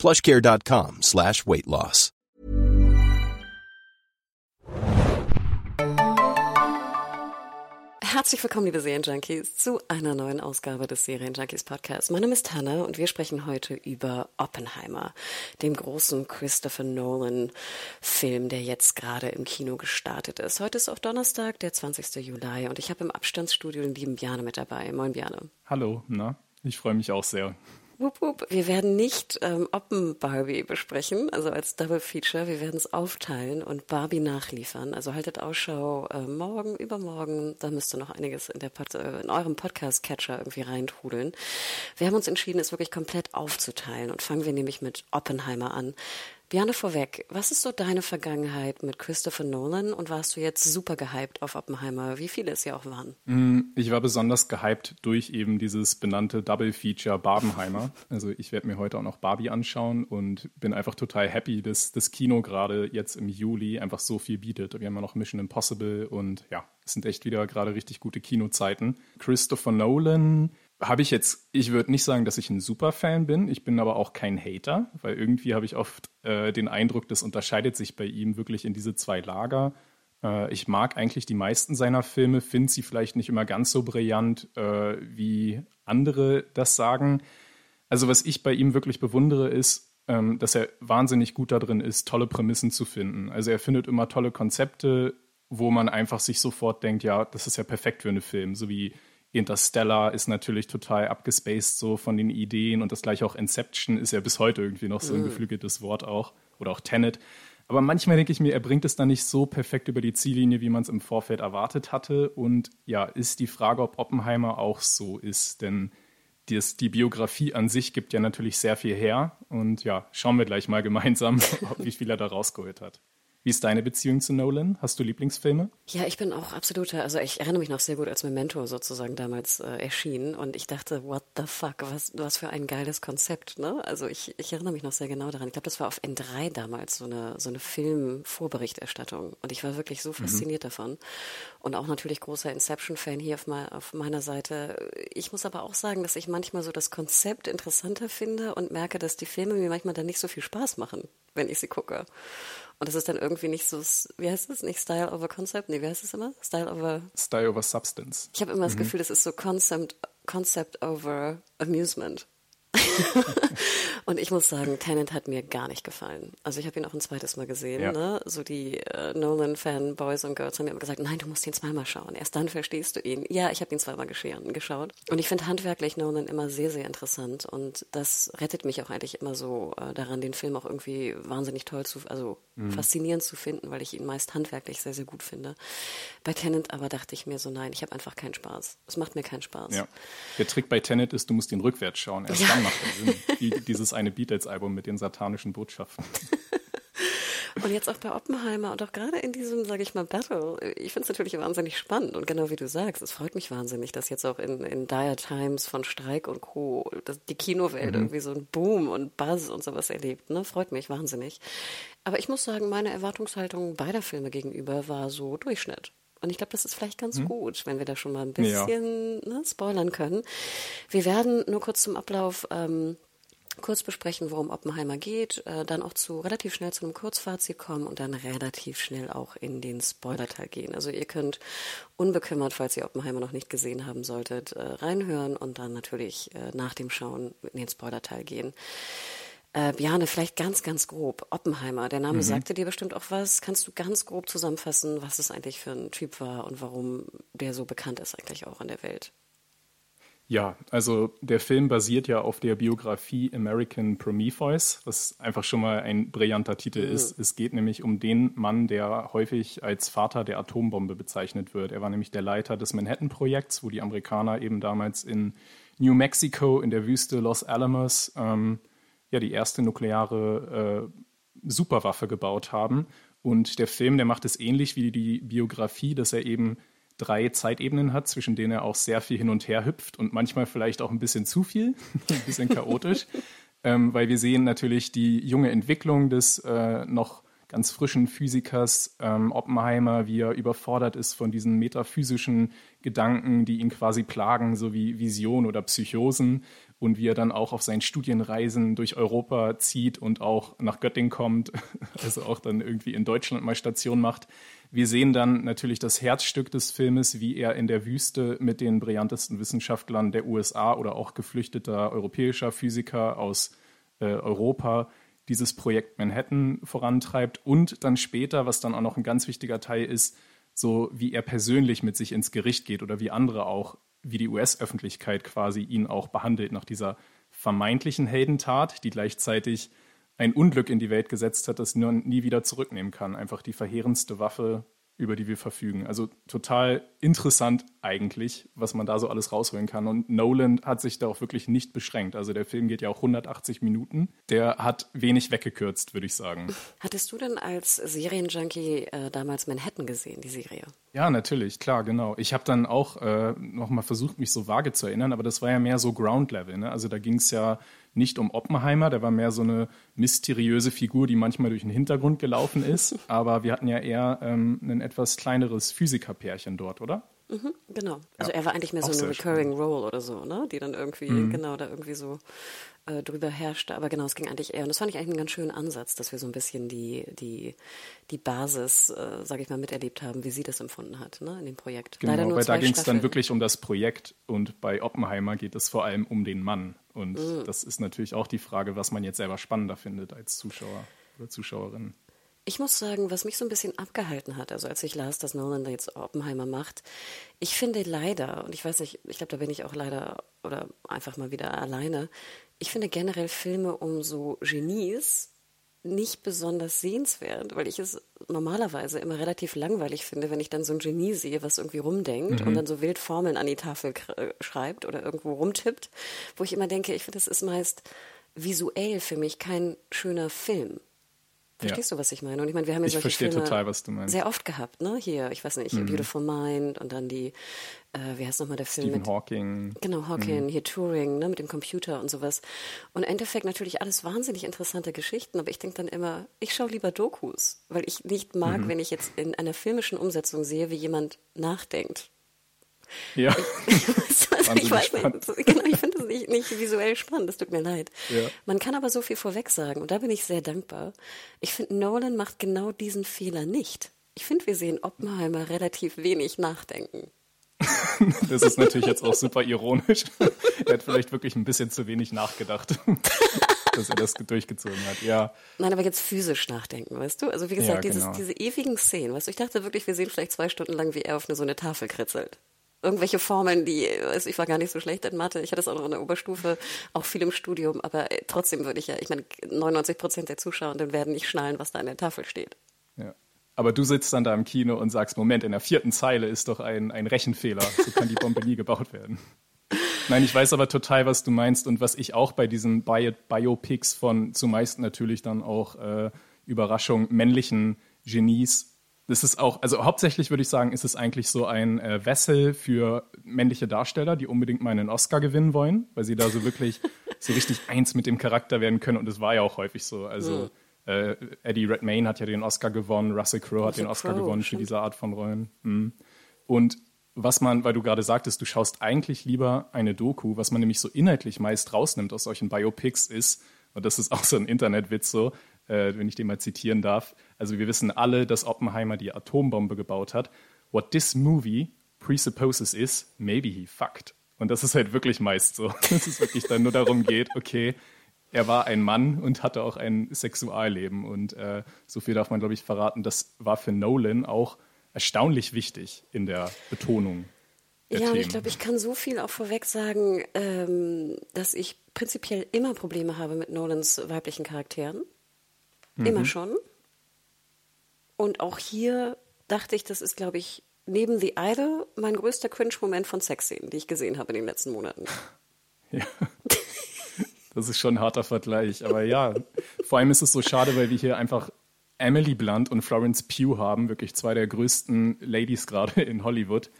plushcare.com slash weight loss. Herzlich willkommen, liebe Serienjunkies, zu einer neuen Ausgabe des Serienjunkies Podcasts. Mein Name ist Hanna und wir sprechen heute über Oppenheimer, dem großen Christopher Nolan Film, der jetzt gerade im Kino gestartet ist. Heute ist auch Donnerstag, der 20. Juli und ich habe im Abstandsstudio den lieben Bjane mit dabei. Moin Bjane. Hallo, na, ich freue mich auch sehr. Wupp, wupp. Wir werden nicht ähm, Oppen Barbie besprechen, also als Double Feature. Wir werden es aufteilen und Barbie nachliefern. Also haltet Ausschau äh, morgen, übermorgen. Da müsste noch einiges in, der Pod äh, in eurem Podcast-Catcher irgendwie reintrudeln. Wir haben uns entschieden, es wirklich komplett aufzuteilen und fangen wir nämlich mit Oppenheimer an. Björne vorweg, was ist so deine Vergangenheit mit Christopher Nolan und warst du jetzt super gehypt auf Oppenheimer, wie viele es ja auch waren? Mm, ich war besonders gehypt durch eben dieses benannte Double Feature Barbenheimer. Also ich werde mir heute auch noch Barbie anschauen und bin einfach total happy, dass das Kino gerade jetzt im Juli einfach so viel bietet. Wir haben ja noch Mission Impossible und ja, es sind echt wieder gerade richtig gute Kinozeiten. Christopher Nolan habe ich jetzt, ich würde nicht sagen, dass ich ein Superfan bin, ich bin aber auch kein Hater, weil irgendwie habe ich oft äh, den Eindruck, das unterscheidet sich bei ihm wirklich in diese zwei Lager. Äh, ich mag eigentlich die meisten seiner Filme, finde sie vielleicht nicht immer ganz so brillant, äh, wie andere das sagen. Also was ich bei ihm wirklich bewundere, ist, ähm, dass er wahnsinnig gut darin ist, tolle Prämissen zu finden. Also er findet immer tolle Konzepte, wo man einfach sich sofort denkt, ja, das ist ja perfekt für einen Film, so wie Interstellar ist natürlich total abgespaced so von den Ideen und das gleiche auch Inception ist ja bis heute irgendwie noch so ein mm. geflügeltes Wort auch oder auch Tenet. Aber manchmal denke ich mir, er bringt es dann nicht so perfekt über die Ziellinie, wie man es im Vorfeld erwartet hatte. Und ja, ist die Frage, ob Oppenheimer auch so ist, denn dies, die Biografie an sich gibt ja natürlich sehr viel her. Und ja, schauen wir gleich mal gemeinsam, wie viel er da rausgeholt hat. Wie ist deine Beziehung zu Nolan? Hast du Lieblingsfilme? Ja, ich bin auch absoluter, also ich erinnere mich noch sehr gut, als Memento sozusagen damals äh, erschien und ich dachte, what the fuck, was, was für ein geiles Konzept, ne? Also ich, ich erinnere mich noch sehr genau daran. Ich glaube, das war auf N3 damals so eine, so eine Film-Vorberichterstattung und ich war wirklich so mhm. fasziniert mhm. davon und auch natürlich großer Inception-Fan hier auf, mal, auf meiner Seite. Ich muss aber auch sagen, dass ich manchmal so das Konzept interessanter finde und merke, dass die Filme mir manchmal dann nicht so viel Spaß machen, wenn ich sie gucke. Und das ist dann irgendwie nicht so, wie heißt es? Nicht Style over Concept? Nee, wie heißt es immer? Style over. Style over Substance. Ich habe immer mhm. das Gefühl, das ist so Concept, Concept over Amusement. und ich muss sagen, Tenant hat mir gar nicht gefallen. Also ich habe ihn auch ein zweites Mal gesehen. Ja. Ne? So die äh, Nolan-Fan-Boys und Girls haben mir immer gesagt, nein, du musst ihn zweimal schauen. Erst dann verstehst du ihn. Ja, ich habe ihn zweimal geschaut. Und ich finde handwerklich Nolan immer sehr, sehr interessant. Und das rettet mich auch eigentlich immer so äh, daran, den Film auch irgendwie wahnsinnig toll zu, also mhm. faszinierend zu finden, weil ich ihn meist handwerklich sehr, sehr gut finde. Bei Tenant aber dachte ich mir so, nein, ich habe einfach keinen Spaß. Es macht mir keinen Spaß. Ja. Der Trick bei Tenet ist, du musst ihn rückwärts schauen. Erst ja. dann macht Sinn. Wie dieses eine Beatles-Album mit den satanischen Botschaften. Und jetzt auch bei Oppenheimer und auch gerade in diesem, sage ich mal, Battle. Ich finde es natürlich wahnsinnig spannend und genau wie du sagst, es freut mich wahnsinnig, dass jetzt auch in, in Dire Times von Streik und Co. die Kinowelt mhm. irgendwie so ein Boom und Buzz und sowas erlebt. Ne? Freut mich wahnsinnig. Aber ich muss sagen, meine Erwartungshaltung beider Filme gegenüber war so Durchschnitt. Und ich glaube, das ist vielleicht ganz hm. gut, wenn wir da schon mal ein bisschen ja. ne, spoilern können. Wir werden nur kurz zum Ablauf ähm, kurz besprechen, worum Oppenheimer geht, äh, dann auch zu relativ schnell zu einem Kurzfazit kommen und dann relativ schnell auch in den Spoilerteil gehen. Also ihr könnt unbekümmert, falls ihr Oppenheimer noch nicht gesehen haben solltet, äh, reinhören und dann natürlich äh, nach dem Schauen in den Spoilerteil gehen. Äh, Bjane, vielleicht ganz, ganz grob. Oppenheimer, der Name mhm. sagte dir bestimmt auch was. Kannst du ganz grob zusammenfassen, was es eigentlich für ein Typ war und warum der so bekannt ist eigentlich auch in der Welt? Ja, also der Film basiert ja auf der Biografie American Prometheus, was einfach schon mal ein brillanter Titel mhm. ist. Es geht nämlich um den Mann, der häufig als Vater der Atombombe bezeichnet wird. Er war nämlich der Leiter des Manhattan-Projekts, wo die Amerikaner eben damals in New Mexico in der Wüste Los Alamos ähm, ja die erste nukleare äh, Superwaffe gebaut haben. Und der Film, der macht es ähnlich wie die Biografie, dass er eben drei Zeitebenen hat, zwischen denen er auch sehr viel hin und her hüpft und manchmal vielleicht auch ein bisschen zu viel, ein bisschen chaotisch, ähm, weil wir sehen natürlich die junge Entwicklung des äh, noch ganz frischen Physikers ähm, Oppenheimer, wie er überfordert ist von diesen metaphysischen Gedanken, die ihn quasi plagen, so wie Vision oder Psychosen und wie er dann auch auf seinen Studienreisen durch Europa zieht und auch nach Göttingen kommt, also auch dann irgendwie in Deutschland mal Station macht. Wir sehen dann natürlich das Herzstück des Filmes, wie er in der Wüste mit den brillantesten Wissenschaftlern der USA oder auch geflüchteter europäischer Physiker aus äh, Europa dieses Projekt Manhattan vorantreibt und dann später, was dann auch noch ein ganz wichtiger Teil ist, so wie er persönlich mit sich ins Gericht geht oder wie andere auch, wie die US-Öffentlichkeit quasi ihn auch behandelt nach dieser vermeintlichen Heldentat, die gleichzeitig ein Unglück in die Welt gesetzt hat, das man nie wieder zurücknehmen kann. Einfach die verheerendste Waffe über die wir verfügen. Also total interessant eigentlich, was man da so alles rausholen kann. Und Nolan hat sich da auch wirklich nicht beschränkt. Also der Film geht ja auch 180 Minuten. Der hat wenig weggekürzt, würde ich sagen. Hattest du denn als Serienjunkie äh, damals Manhattan gesehen, die Serie? Ja, natürlich, klar, genau. Ich habe dann auch äh, nochmal versucht, mich so vage zu erinnern, aber das war ja mehr so Ground Level. Ne? Also da ging es ja nicht um Oppenheimer, der war mehr so eine mysteriöse Figur, die manchmal durch den Hintergrund gelaufen ist. Aber wir hatten ja eher ähm, ein etwas kleineres Physikerpärchen dort, oder? Mhm, genau. Also ja, er war eigentlich mehr so eine recurring spannend. role oder so, ne? Die dann irgendwie, mhm. genau, da irgendwie so äh, drüber herrschte. Aber genau, es ging eigentlich eher, und das fand ich eigentlich einen ganz schönen Ansatz, dass wir so ein bisschen die, die, die Basis, äh, sage ich mal, miterlebt haben, wie sie das empfunden hat, ne, in dem Projekt. Genau, Leider weil da ging es dann wirklich um das Projekt und bei Oppenheimer geht es vor allem um den Mann. Und mhm. das ist natürlich auch die Frage, was man jetzt selber spannender findet als Zuschauer oder Zuschauerin. Ich muss sagen, was mich so ein bisschen abgehalten hat, also als ich las, dass Nolan da jetzt Oppenheimer macht, ich finde leider, und ich weiß nicht, ich glaube, da bin ich auch leider oder einfach mal wieder alleine, ich finde generell Filme um so Genies nicht besonders sehenswert, weil ich es normalerweise immer relativ langweilig finde, wenn ich dann so ein Genie sehe, was irgendwie rumdenkt mhm. und dann so wild Formeln an die Tafel äh, schreibt oder irgendwo rumtippt, wo ich immer denke, ich finde, das ist meist visuell für mich kein schöner Film. Verstehst ja. du, was ich meine? Und ich meine, wir haben ja solche Filme total, sehr oft gehabt, ne? Hier, ich weiß nicht, mhm. Beautiful Mind und dann die, äh, wie heißt nochmal der Film Stephen mit Hawking. Genau, Hawking, mhm. hier Turing, ne, mit dem Computer und sowas. Und im Endeffekt natürlich alles wahnsinnig interessante Geschichten, aber ich denke dann immer, ich schaue lieber Dokus, weil ich nicht mag, mhm. wenn ich jetzt in einer filmischen Umsetzung sehe, wie jemand nachdenkt. Ja. ich weiß nicht, genau, ich finde das nicht, nicht, visuell spannend, das tut mir leid. Ja. Man kann aber so viel vorweg sagen und da bin ich sehr dankbar. Ich finde, Nolan macht genau diesen Fehler nicht. Ich finde, wir sehen Oppenheimer relativ wenig nachdenken. das ist natürlich jetzt auch super ironisch. er hat vielleicht wirklich ein bisschen zu wenig nachgedacht. dass er das durchgezogen hat, ja. Nein, aber jetzt physisch nachdenken, weißt du? Also wie gesagt, ja, genau. dieses, diese ewigen Szenen, weißt du, ich dachte wirklich, wir sehen vielleicht zwei Stunden lang, wie er auf eine so eine Tafel kritzelt irgendwelche Formeln, die, also ich war gar nicht so schlecht in Mathe. Ich hatte es auch noch in der Oberstufe, auch viel im Studium, aber äh, trotzdem würde ich ja, ich meine, 99 Prozent der Zuschauenden werden nicht schnallen, was da an der Tafel steht. Ja. Aber du sitzt dann da im Kino und sagst, Moment, in der vierten Zeile ist doch ein, ein Rechenfehler. So kann die Bombe nie gebaut werden. Nein, ich weiß aber total, was du meinst und was ich auch bei diesen Bio Biopics von zumeist natürlich dann auch äh, Überraschung männlichen Genies das ist auch, also hauptsächlich würde ich sagen, ist es eigentlich so ein äh, Wessel für männliche Darsteller, die unbedingt mal einen Oscar gewinnen wollen, weil sie da so wirklich so richtig eins mit dem Charakter werden können. Und das war ja auch häufig so. Also mhm. äh, Eddie Redmayne hat ja den Oscar gewonnen, Russell Crowe hat den Oscar Crow, gewonnen stimmt. für diese Art von Rollen. Mhm. Und was man, weil du gerade sagtest, du schaust eigentlich lieber eine Doku, was man nämlich so inhaltlich meist rausnimmt aus solchen Biopics ist, und das ist auch so ein Internetwitz so, äh, wenn ich den mal zitieren darf. Also wir wissen alle, dass Oppenheimer die Atombombe gebaut hat. What this movie presupposes is, maybe he fucked. Und das ist halt wirklich meist so, dass es wirklich dann nur darum geht, okay, er war ein Mann und hatte auch ein Sexualleben. Und äh, so viel darf man, glaube ich, verraten. Das war für Nolan auch erstaunlich wichtig in der Betonung. Der ja, und ich glaube, ich kann so viel auch vorweg sagen, ähm, dass ich prinzipiell immer Probleme habe mit Nolans weiblichen Charakteren. Mhm. Immer schon. Und auch hier dachte ich, das ist, glaube ich, neben The Idol mein größter Cringe-Moment von Sexszenen, die ich gesehen habe in den letzten Monaten. Ja. Das ist schon ein harter Vergleich. Aber ja, vor allem ist es so schade, weil wir hier einfach Emily Blunt und Florence Pugh haben, wirklich zwei der größten Ladies gerade in Hollywood.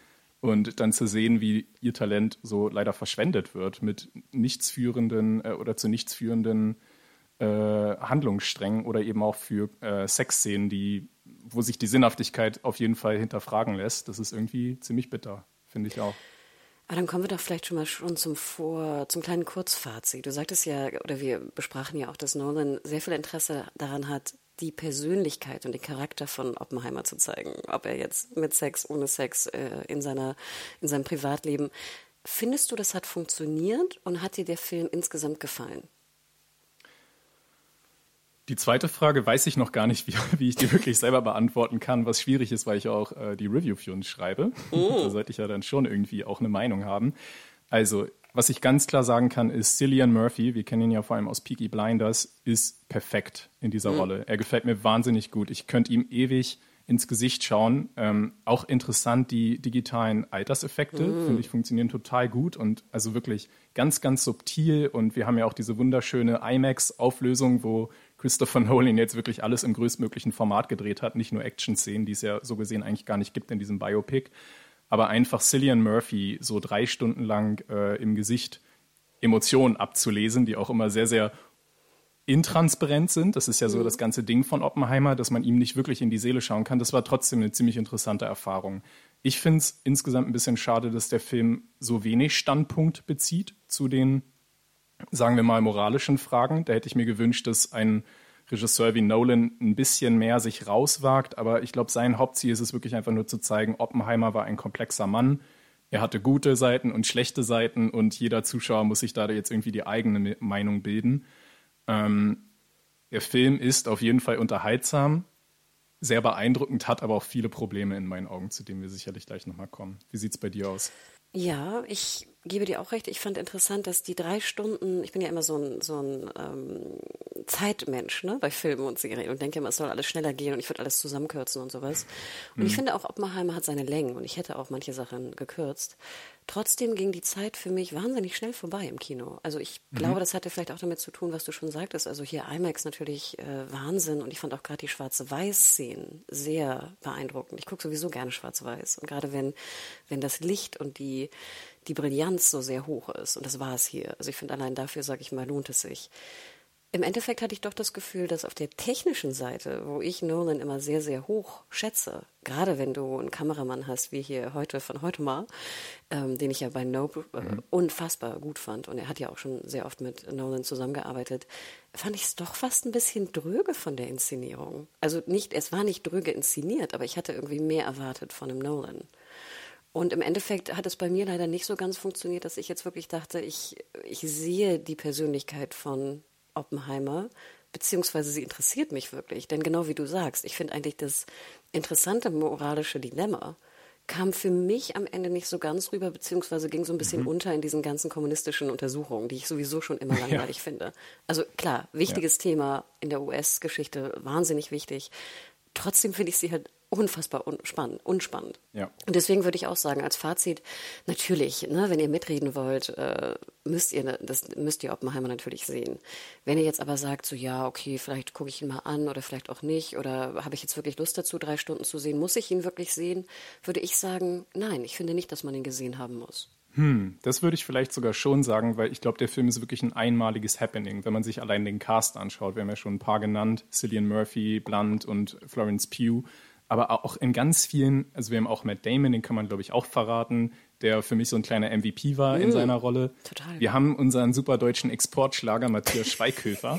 Und dann zu sehen, wie ihr Talent so leider verschwendet wird mit nichtsführenden äh, oder zu nichtsführenden äh, Handlungssträngen oder eben auch für äh, Sexszenen, die, wo sich die Sinnhaftigkeit auf jeden Fall hinterfragen lässt. Das ist irgendwie ziemlich bitter, finde ich auch. Aber dann kommen wir doch vielleicht schon mal schon zum Vor, zum kleinen Kurzfazit. Du sagtest ja, oder wir besprachen ja auch, dass Nolan sehr viel Interesse daran hat, die Persönlichkeit und den Charakter von Oppenheimer zu zeigen. Ob er jetzt mit Sex, ohne Sex, äh, in seiner, in seinem Privatleben. Findest du, das hat funktioniert und hat dir der Film insgesamt gefallen? Die zweite Frage weiß ich noch gar nicht, wie, wie, ich die wirklich selber beantworten kann, was schwierig ist, weil ich auch äh, die Review für uns schreibe. Oh. da sollte ich ja dann schon irgendwie auch eine Meinung haben. Also, was ich ganz klar sagen kann, ist, Cillian Murphy, wir kennen ihn ja vor allem aus Peaky Blinders, ist perfekt in dieser mhm. Rolle. Er gefällt mir wahnsinnig gut. Ich könnte ihm ewig ins Gesicht schauen. Ähm, auch interessant, die digitalen Alterseffekte, mhm. finde ich, funktionieren total gut und also wirklich ganz, ganz subtil. Und wir haben ja auch diese wunderschöne IMAX-Auflösung, wo Christopher Nolan jetzt wirklich alles im größtmöglichen Format gedreht hat, nicht nur Action-Szenen, die es ja so gesehen eigentlich gar nicht gibt in diesem Biopic, aber einfach Cillian Murphy so drei Stunden lang äh, im Gesicht Emotionen abzulesen, die auch immer sehr, sehr intransparent sind. Das ist ja so mhm. das ganze Ding von Oppenheimer, dass man ihm nicht wirklich in die Seele schauen kann. Das war trotzdem eine ziemlich interessante Erfahrung. Ich finde es insgesamt ein bisschen schade, dass der Film so wenig Standpunkt bezieht zu den sagen wir mal, moralischen Fragen. Da hätte ich mir gewünscht, dass ein Regisseur wie Nolan ein bisschen mehr sich rauswagt. Aber ich glaube, sein Hauptziel ist es wirklich einfach nur zu zeigen, Oppenheimer war ein komplexer Mann. Er hatte gute Seiten und schlechte Seiten und jeder Zuschauer muss sich da jetzt irgendwie die eigene Meinung bilden. Ähm, der Film ist auf jeden Fall unterhaltsam, sehr beeindruckend, hat aber auch viele Probleme in meinen Augen, zu denen wir sicherlich gleich nochmal kommen. Wie sieht es bei dir aus? Ja, ich gebe dir auch recht. Ich fand interessant, dass die drei Stunden, ich bin ja immer so ein, so ein ähm, Zeitmensch ne, bei Filmen und Serien und denke immer, es soll alles schneller gehen und ich würde alles zusammenkürzen und sowas. Und mhm. ich finde auch, Oppenheimer hat seine Längen und ich hätte auch manche Sachen gekürzt. Trotzdem ging die Zeit für mich wahnsinnig schnell vorbei im Kino. Also ich mhm. glaube, das hatte vielleicht auch damit zu tun, was du schon sagtest. Also hier IMAX natürlich äh, Wahnsinn und ich fand auch gerade die schwarze-weiß-Szenen sehr beeindruckend. Ich gucke sowieso gerne schwarz-weiß und gerade wenn, wenn das Licht und die die Brillanz so sehr hoch ist. Und das war es hier. Also ich finde, allein dafür, sage ich mal, lohnt es sich. Im Endeffekt hatte ich doch das Gefühl, dass auf der technischen Seite, wo ich Nolan immer sehr, sehr hoch schätze, gerade wenn du einen Kameramann hast, wie hier heute von heute mal, ähm, den ich ja bei Nope äh, mhm. unfassbar gut fand, und er hat ja auch schon sehr oft mit Nolan zusammengearbeitet, fand ich es doch fast ein bisschen dröge von der Inszenierung. Also nicht, es war nicht dröge inszeniert, aber ich hatte irgendwie mehr erwartet von einem Nolan. Und im Endeffekt hat es bei mir leider nicht so ganz funktioniert, dass ich jetzt wirklich dachte, ich, ich sehe die Persönlichkeit von Oppenheimer, beziehungsweise sie interessiert mich wirklich. Denn genau wie du sagst, ich finde eigentlich das interessante moralische Dilemma kam für mich am Ende nicht so ganz rüber, beziehungsweise ging so ein bisschen mhm. unter in diesen ganzen kommunistischen Untersuchungen, die ich sowieso schon immer langweilig ja. finde. Also klar, wichtiges ja. Thema in der US-Geschichte, wahnsinnig wichtig. Trotzdem finde ich sie halt unfassbar unspannend. unspannend. Ja. Und deswegen würde ich auch sagen, als Fazit, natürlich, ne, wenn ihr mitreden wollt, äh, müsst ihr das müsst ihr Oppenheimer natürlich sehen. Wenn ihr jetzt aber sagt, so ja, okay, vielleicht gucke ich ihn mal an oder vielleicht auch nicht, oder habe ich jetzt wirklich Lust dazu, drei Stunden zu sehen, muss ich ihn wirklich sehen, würde ich sagen, nein, ich finde nicht, dass man ihn gesehen haben muss. Hm, das würde ich vielleicht sogar schon sagen, weil ich glaube, der Film ist wirklich ein einmaliges Happening, wenn man sich allein den Cast anschaut. Wir haben ja schon ein paar genannt, Cillian Murphy, Blunt und Florence Pugh aber auch in ganz vielen, also wir haben auch Matt Damon, den kann man glaube ich auch verraten, der für mich so ein kleiner MVP war mm, in seiner Rolle. Total. Wir haben unseren super deutschen Exportschlager Matthias Schweighöfer,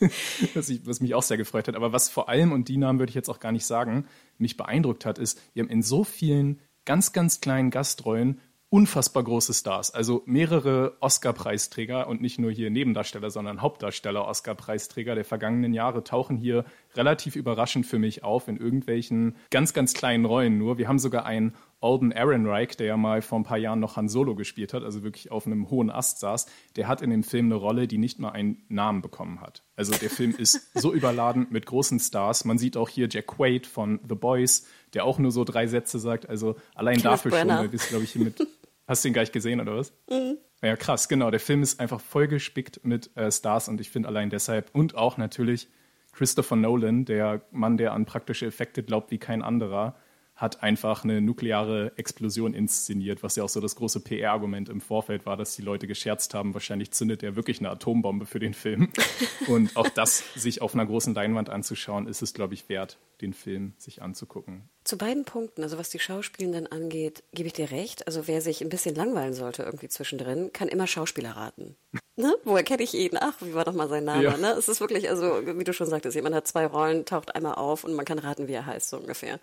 was, ich, was mich auch sehr gefreut hat. Aber was vor allem, und die Namen würde ich jetzt auch gar nicht sagen, mich beeindruckt hat, ist, wir haben in so vielen ganz, ganz kleinen Gastrollen unfassbar große Stars. Also mehrere Oscar-Preisträger und nicht nur hier Nebendarsteller, sondern Hauptdarsteller Oscar-Preisträger der vergangenen Jahre tauchen hier relativ überraschend für mich auf in irgendwelchen ganz, ganz kleinen Rollen nur. Wir haben sogar einen Alden Ehrenreich, der ja mal vor ein paar Jahren noch Han Solo gespielt hat, also wirklich auf einem hohen Ast saß, der hat in dem Film eine Rolle, die nicht mal einen Namen bekommen hat. Also der Film ist so überladen mit großen Stars. Man sieht auch hier Jack Quaid von The Boys, der auch nur so drei Sätze sagt. Also allein Kenneth dafür Brenner. schon, weil wir es, glaube ich, hier mit Hast du ihn gleich gesehen oder was? Mhm. Ja, krass, genau. Der Film ist einfach vollgespickt mit äh, Stars und ich finde allein deshalb und auch natürlich Christopher Nolan, der Mann, der an praktische Effekte glaubt wie kein anderer, hat einfach eine nukleare Explosion inszeniert, was ja auch so das große PR-Argument im Vorfeld war, dass die Leute gescherzt haben, wahrscheinlich zündet er wirklich eine Atombombe für den Film. Und auch das sich auf einer großen Leinwand anzuschauen, ist es, glaube ich, wert, den Film sich anzugucken. Zu beiden Punkten, also was die Schauspielenden angeht, gebe ich dir recht. Also wer sich ein bisschen langweilen sollte irgendwie zwischendrin, kann immer Schauspieler raten. Ne? Woher kenne ich ihn? Ach, wie war doch mal sein Name? Ja. Ne? Es ist wirklich, also wie du schon sagtest, jemand hat zwei Rollen, taucht einmal auf und man kann raten, wie er heißt, so ungefähr.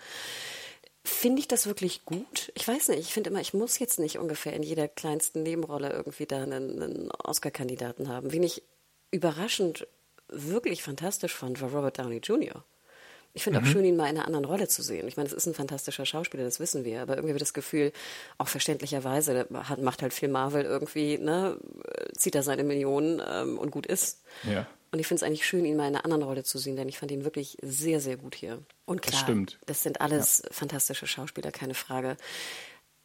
Finde ich das wirklich gut? Ich weiß nicht. Ich finde immer, ich muss jetzt nicht ungefähr in jeder kleinsten Nebenrolle irgendwie da einen, einen Oscar-Kandidaten haben. Wen ich überraschend wirklich fantastisch fand, war Robert Downey Jr. Ich finde mhm. auch schön, ihn mal in einer anderen Rolle zu sehen. Ich meine, es ist ein fantastischer Schauspieler, das wissen wir, aber irgendwie wird das Gefühl, auch verständlicherweise, hat, macht halt viel Marvel irgendwie, ne, zieht er seine Millionen ähm, und gut ist. Ja. Und ich finde es eigentlich schön, ihn mal in einer anderen Rolle zu sehen, denn ich fand ihn wirklich sehr, sehr gut hier. Und klar, das, stimmt. das sind alles ja. fantastische Schauspieler, keine Frage.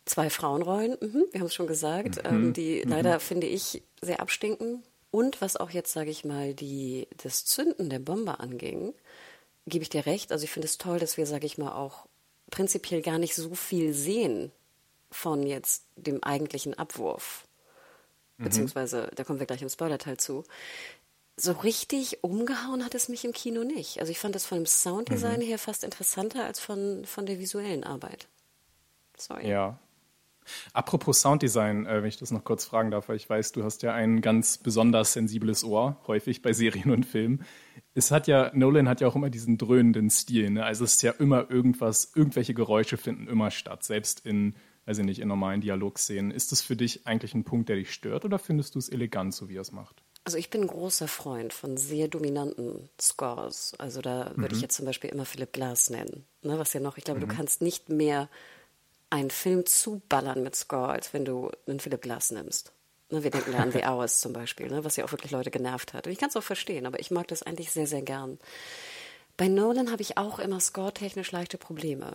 Zwei Frauenrollen, mhm, wir haben es schon gesagt, mhm. ähm, die mhm. leider, finde ich, sehr abstinken. Und was auch jetzt, sage ich mal, die, das Zünden der Bombe anging, gebe ich dir recht. Also ich finde es toll, dass wir, sage ich mal, auch prinzipiell gar nicht so viel sehen von jetzt dem eigentlichen Abwurf. Mhm. Beziehungsweise, da kommen wir gleich im Spoiler-Teil zu so richtig umgehauen hat es mich im Kino nicht. Also ich fand das von dem Sounddesign mhm. her fast interessanter als von, von der visuellen Arbeit. Sorry. Ja. Apropos Sounddesign, äh, wenn ich das noch kurz fragen darf, weil ich weiß, du hast ja ein ganz besonders sensibles Ohr, häufig bei Serien und Filmen. Es hat ja, Nolan hat ja auch immer diesen dröhnenden Stil, ne? Also es ist ja immer irgendwas, irgendwelche Geräusche finden immer statt, selbst in, weiß ich nicht, in normalen Dialogszenen. Ist das für dich eigentlich ein Punkt, der dich stört oder findest du es elegant, so wie er es macht? Also ich bin ein großer Freund von sehr dominanten Scores. Also da würde mhm. ich jetzt zum Beispiel immer Philip Glass nennen. Ne, was ja noch, ich glaube, mhm. du kannst nicht mehr einen Film zuballern mit Score, als wenn du einen Philip Glass nimmst. Ne, wir denken da an The Hours zum Beispiel, ne, was ja auch wirklich Leute genervt hat. Und ich kann es auch verstehen, aber ich mag das eigentlich sehr, sehr gern. Bei Nolan habe ich auch immer score-technisch leichte Probleme.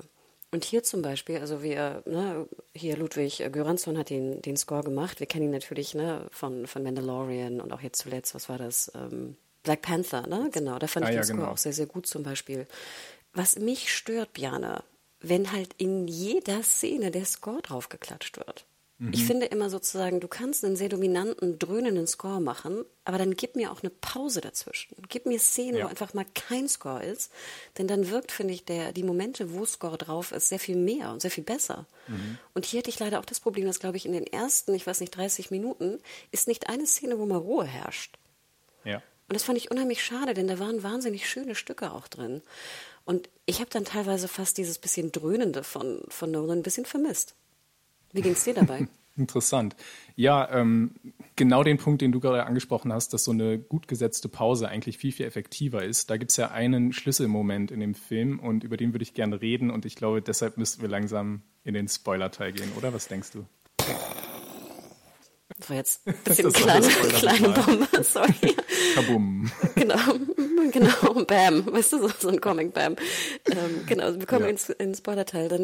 Und hier zum Beispiel, also wir, ne, hier Ludwig Göransson hat den, den Score gemacht. Wir kennen ihn natürlich ne, von, von Mandalorian und auch jetzt zuletzt, was war das? Ähm, Black Panther, ne? Genau, da fand ah, ich den ja, Score genau. auch sehr, sehr gut zum Beispiel. Was mich stört, Bjane, wenn halt in jeder Szene der Score draufgeklatscht wird. Ich mhm. finde immer sozusagen, du kannst einen sehr dominanten, dröhnenden Score machen, aber dann gib mir auch eine Pause dazwischen. Gib mir Szenen, ja. wo einfach mal kein Score ist, denn dann wirkt, finde ich, der, die Momente, wo Score drauf ist, sehr viel mehr und sehr viel besser. Mhm. Und hier hatte ich leider auch das Problem, dass, glaube ich, in den ersten, ich weiß nicht, 30 Minuten ist nicht eine Szene, wo mal Ruhe herrscht. Ja. Und das fand ich unheimlich schade, denn da waren wahnsinnig schöne Stücke auch drin. Und ich habe dann teilweise fast dieses bisschen Dröhnende von, von Nolan ein bisschen vermisst. Wie ging es dir dabei? Interessant. Ja, ähm, genau den Punkt, den du gerade angesprochen hast, dass so eine gut gesetzte Pause eigentlich viel, viel effektiver ist. Da gibt es ja einen Schlüsselmoment in dem Film und über den würde ich gerne reden und ich glaube, deshalb müssten wir langsam in den Spoiler-Teil gehen, oder? Was denkst du? Das war jetzt ein bisschen kleine, kleine Bombe, sorry. Kabum. Genau, genau, Bam, weißt du, so, so ein Comic-Bam. Ähm, genau, wir kommen ja. ins, ins Spoiler-Teil. Dann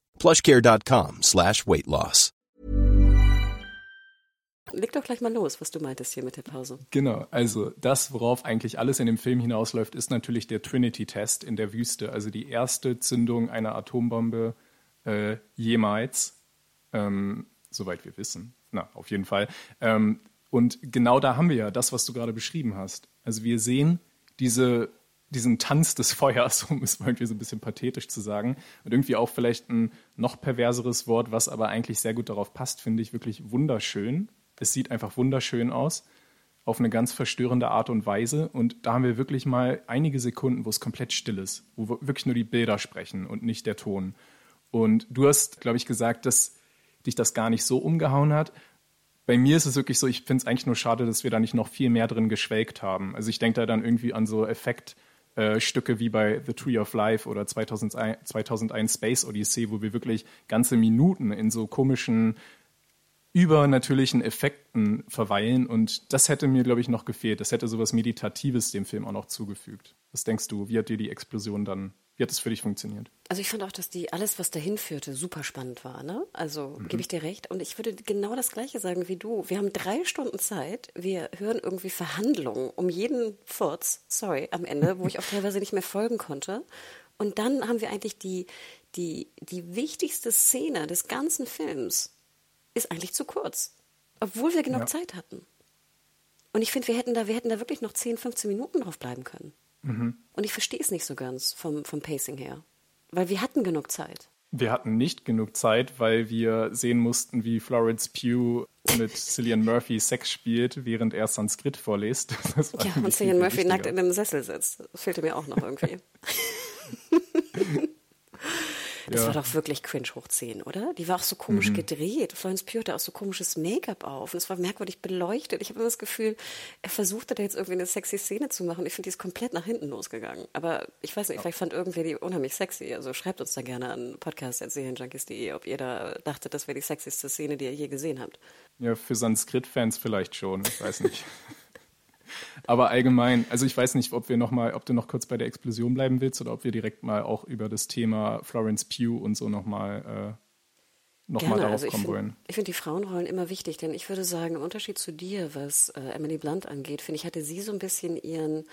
plushcare.com slash weight loss. Leg doch gleich mal los, was du meintest hier mit der Pause. Genau, also das, worauf eigentlich alles in dem Film hinausläuft, ist natürlich der Trinity-Test in der Wüste, also die erste Zündung einer Atombombe äh, jemals, ähm, soweit wir wissen. Na, auf jeden Fall. Ähm, und genau da haben wir ja das, was du gerade beschrieben hast. Also wir sehen diese diesen Tanz des Feuers, um es mal irgendwie so ein bisschen pathetisch zu sagen. Und irgendwie auch vielleicht ein noch perverseres Wort, was aber eigentlich sehr gut darauf passt, finde ich wirklich wunderschön. Es sieht einfach wunderschön aus, auf eine ganz verstörende Art und Weise. Und da haben wir wirklich mal einige Sekunden, wo es komplett still ist, wo wirklich nur die Bilder sprechen und nicht der Ton. Und du hast, glaube ich, gesagt, dass dich das gar nicht so umgehauen hat bei mir ist es wirklich so, ich finde es eigentlich nur schade, dass wir da nicht noch viel mehr drin geschwelgt haben. Also ich denke da dann irgendwie an so Effektstücke äh, wie bei The Tree of Life oder 2001, 2001 Space Odyssey, wo wir wirklich ganze Minuten in so komischen übernatürlichen Effekten verweilen und das hätte mir, glaube ich, noch gefehlt. Das hätte sowas Meditatives dem Film auch noch zugefügt. Was denkst du, wie hat dir die Explosion dann wie hat es für dich funktioniert? Also ich fand auch, dass die alles, was dahin führte, super spannend war. Ne? Also mhm. gebe ich dir recht. Und ich würde genau das Gleiche sagen wie du. Wir haben drei Stunden Zeit. Wir hören irgendwie Verhandlungen um jeden Furz, sorry, am Ende, wo ich auch teilweise nicht mehr folgen konnte. Und dann haben wir eigentlich die, die, die wichtigste Szene des ganzen Films ist eigentlich zu kurz. Obwohl wir genug ja. Zeit hatten. Und ich finde, wir hätten da, wir hätten da wirklich noch 10, 15 Minuten drauf bleiben können. Mhm. Und ich verstehe es nicht so ganz vom, vom Pacing her. Weil wir hatten genug Zeit. Wir hatten nicht genug Zeit, weil wir sehen mussten, wie Florence Pugh mit Cillian Murphy Sex spielt, während er Sanskrit vorliest. ja, und Cillian Murphy nackt in einem Sessel sitzt. Das fehlte mir auch noch irgendwie. Das ja. war doch wirklich cringe hoch 10, oder? Die war auch so komisch mhm. gedreht. Florence Pugh hatte auch so komisches Make-up auf und es war merkwürdig beleuchtet. Ich habe immer das Gefühl, er versuchte da jetzt irgendwie eine sexy Szene zu machen. Ich finde, die ist komplett nach hinten losgegangen. Aber ich weiß nicht, ja. vielleicht fand irgendwer die unheimlich sexy. Also schreibt uns da gerne an podcast.serienjunkies.de, ob ihr da dachtet, das wäre die sexyste Szene, die ihr je gesehen habt. Ja, für Sanskrit-Fans vielleicht schon. Ich weiß nicht. Aber allgemein, also ich weiß nicht, ob wir noch mal, ob du noch kurz bei der Explosion bleiben willst oder ob wir direkt mal auch über das Thema Florence Pugh und so noch mal äh, nochmal darauf also kommen wollen. Ich finde die Frauenrollen immer wichtig, denn ich würde sagen, im Unterschied zu dir, was äh, Emily Blunt angeht, finde ich, hatte sie so ein bisschen ihren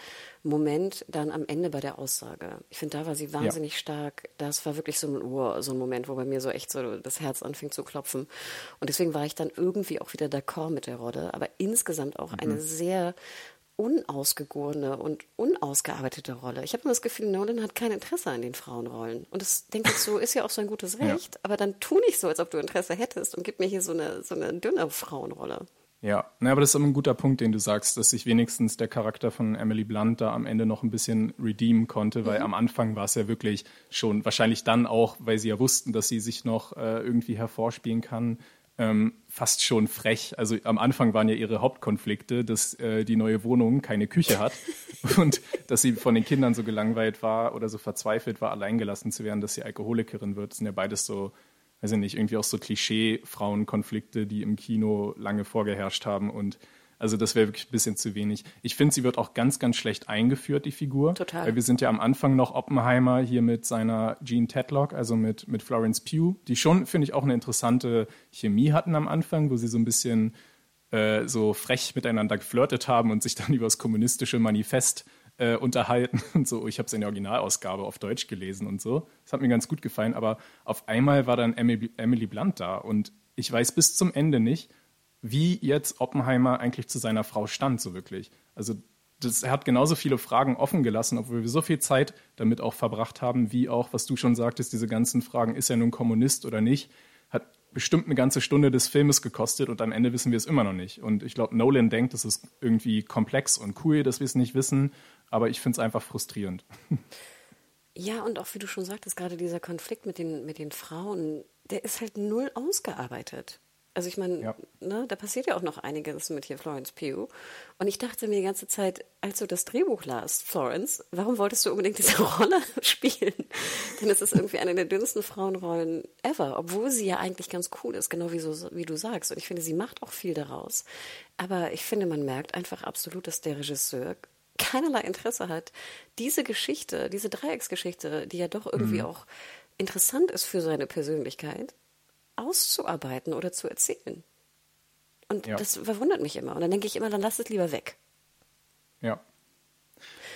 Moment dann am Ende bei der Aussage. Ich finde, da war sie wahnsinnig ja. stark. Das war wirklich so ein, oh, so ein Moment, wo bei mir so echt so das Herz anfing zu klopfen. Und deswegen war ich dann irgendwie auch wieder d'accord mit der Rolle, aber insgesamt auch mhm. eine sehr unausgegorene und unausgearbeitete Rolle. Ich habe immer das Gefühl, Nolan hat kein Interesse an den Frauenrollen. Und das denke ich so, ist ja auch sein gutes Recht. Ja. Aber dann tu nicht so, als ob du Interesse hättest und gib mir hier so eine, so eine dünne Frauenrolle. Ja, na, aber das ist immer ein guter Punkt, den du sagst, dass sich wenigstens der Charakter von Emily Blunt da am Ende noch ein bisschen redeemen konnte, weil mhm. am Anfang war es ja wirklich schon, wahrscheinlich dann auch, weil sie ja wussten, dass sie sich noch äh, irgendwie hervorspielen kann, ähm, fast schon frech. Also am Anfang waren ja ihre Hauptkonflikte, dass äh, die neue Wohnung keine Küche hat und dass sie von den Kindern so gelangweilt war oder so verzweifelt war, alleingelassen zu werden, dass sie Alkoholikerin wird. Das sind ja beides so, weiß ich nicht, irgendwie auch so Klischee-Frauenkonflikte, die im Kino lange vorgeherrscht haben und also das wäre wirklich ein bisschen zu wenig. Ich finde, sie wird auch ganz, ganz schlecht eingeführt, die Figur. Total. Weil wir sind ja am Anfang noch Oppenheimer hier mit seiner Jean Tedlock, also mit, mit Florence Pugh, die schon, finde ich, auch eine interessante Chemie hatten am Anfang, wo sie so ein bisschen äh, so frech miteinander geflirtet haben und sich dann über das kommunistische Manifest äh, unterhalten und so. Ich habe es in der Originalausgabe auf Deutsch gelesen und so. Das hat mir ganz gut gefallen, aber auf einmal war dann Emily, Emily Blunt da und ich weiß bis zum Ende nicht, wie jetzt Oppenheimer eigentlich zu seiner Frau stand, so wirklich. Also das, er hat genauso viele Fragen offen gelassen, obwohl wir so viel Zeit damit auch verbracht haben, wie auch, was du schon sagtest, diese ganzen Fragen, ist er nun Kommunist oder nicht, hat bestimmt eine ganze Stunde des Filmes gekostet und am Ende wissen wir es immer noch nicht. Und ich glaube, Nolan denkt, es ist irgendwie komplex und cool, dass wir es nicht wissen, aber ich finde es einfach frustrierend. Ja, und auch wie du schon sagtest, gerade dieser Konflikt mit den, mit den Frauen, der ist halt null ausgearbeitet. Also ich meine, ja. ne, da passiert ja auch noch einiges mit hier Florence Pugh. Und ich dachte mir die ganze Zeit, als du das Drehbuch las, Florence, warum wolltest du unbedingt diese Rolle spielen? Denn es ist irgendwie eine der dünnsten Frauenrollen ever, obwohl sie ja eigentlich ganz cool ist, genau wie, so, wie du sagst. Und ich finde, sie macht auch viel daraus. Aber ich finde, man merkt einfach absolut, dass der Regisseur keinerlei Interesse hat, diese Geschichte, diese Dreiecksgeschichte, die ja doch irgendwie mhm. auch interessant ist für seine Persönlichkeit, auszuarbeiten oder zu erzählen. Und ja. das verwundert mich immer. Und dann denke ich immer, dann lass es lieber weg. Ja.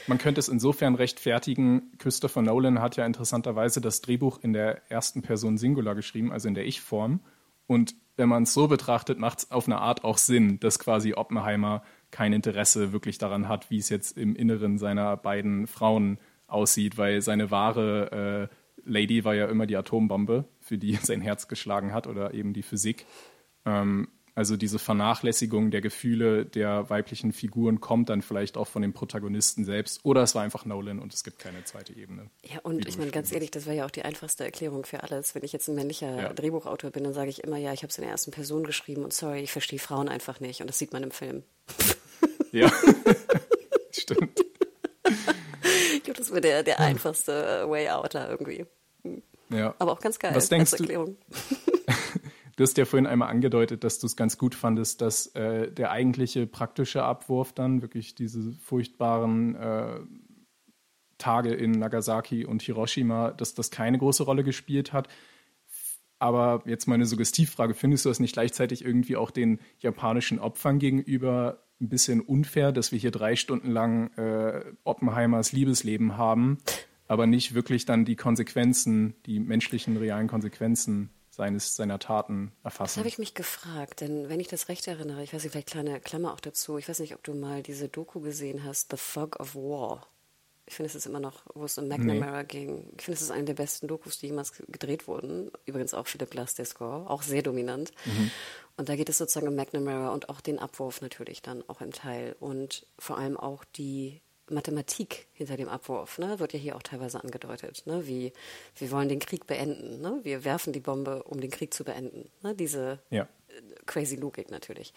Man könnte es insofern rechtfertigen, Christopher Nolan hat ja interessanterweise das Drehbuch in der ersten Person Singular geschrieben, also in der Ich-Form. Und wenn man es so betrachtet, macht es auf eine Art auch Sinn, dass quasi Oppenheimer kein Interesse wirklich daran hat, wie es jetzt im Inneren seiner beiden Frauen aussieht, weil seine wahre äh, Lady war ja immer die Atombombe, für die sein Herz geschlagen hat oder eben die Physik. Ähm, Also diese Vernachlässigung der Gefühle der weiblichen Figuren kommt dann vielleicht auch von dem Protagonisten selbst. Oder es war einfach Nolan und es gibt keine zweite Ebene. Ja, und ich meine, ganz ehrlich, das wäre ja auch die einfachste Erklärung für alles. Wenn ich jetzt ein männlicher ja. Drehbuchautor bin, dann sage ich immer, ja, ich habe es in der ersten Person geschrieben und sorry, ich verstehe Frauen einfach nicht. Und das sieht man im Film. Ja, stimmt. Das wäre der, der einfachste Way out da irgendwie. Ja. Aber auch ganz geil Was denkst. Du? Du hast ja vorhin einmal angedeutet, dass du es ganz gut fandest, dass äh, der eigentliche praktische Abwurf dann wirklich diese furchtbaren äh, Tage in Nagasaki und Hiroshima, dass das keine große Rolle gespielt hat. Aber jetzt meine Suggestivfrage, findest du das nicht gleichzeitig irgendwie auch den japanischen Opfern gegenüber ein bisschen unfair, dass wir hier drei Stunden lang äh, Oppenheimers Liebesleben haben, aber nicht wirklich dann die Konsequenzen, die menschlichen, realen Konsequenzen seines, seiner Taten erfassen. Das habe ich mich gefragt, denn wenn ich das recht erinnere, ich weiß nicht, vielleicht kleine Klammer auch dazu, ich weiß nicht, ob du mal diese Doku gesehen hast, The Fog of War. Ich finde, es ist immer noch, wo es um McNamara nee. ging. Ich finde, es ist eine der besten Dokus, die jemals gedreht wurden. Übrigens auch Philip Glass, der Score, auch sehr dominant. Mhm. Und da geht es sozusagen um McNamara und auch den Abwurf natürlich dann auch im Teil. Und vor allem auch die Mathematik hinter dem Abwurf, ne, wird ja hier auch teilweise angedeutet, ne, wie wir wollen den Krieg beenden, ne, wir werfen die Bombe, um den Krieg zu beenden, ne, diese ja. crazy Logik natürlich,